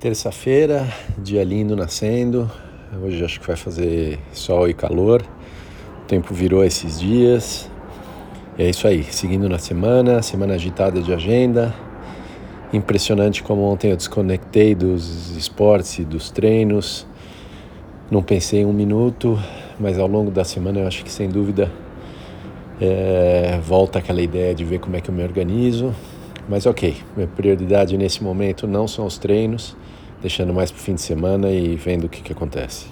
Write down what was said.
Terça-feira, dia lindo nascendo. Hoje acho que vai fazer sol e calor. O tempo virou esses dias. É isso aí, seguindo na semana, semana agitada de agenda. Impressionante como ontem eu desconectei dos esportes e dos treinos. Não pensei um minuto, mas ao longo da semana eu acho que sem dúvida é, volta aquela ideia de ver como é que eu me organizo. Mas ok, minha prioridade nesse momento não são os treinos deixando mais para o fim de semana e vendo o que, que acontece.